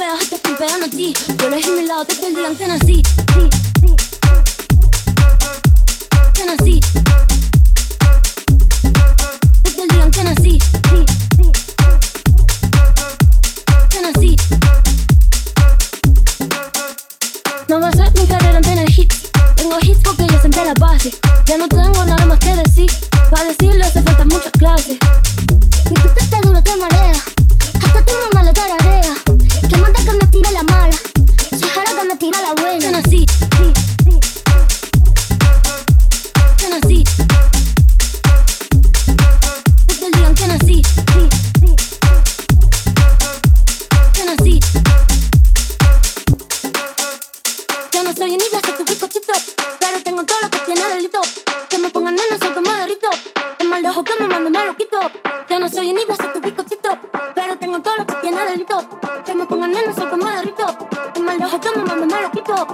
pegas, te pegando a ti. Yo elegí mi lado, te olvidan que nací. Que nací. Te olvidan que nací. Que nací. No va a ser mi carrera en tener hits. Tengo hits porque yo senté la base. Ya no tengo nada. no te tiene delito. Que me pongan en el como derrito. Que mal yo me mando, me lo quito.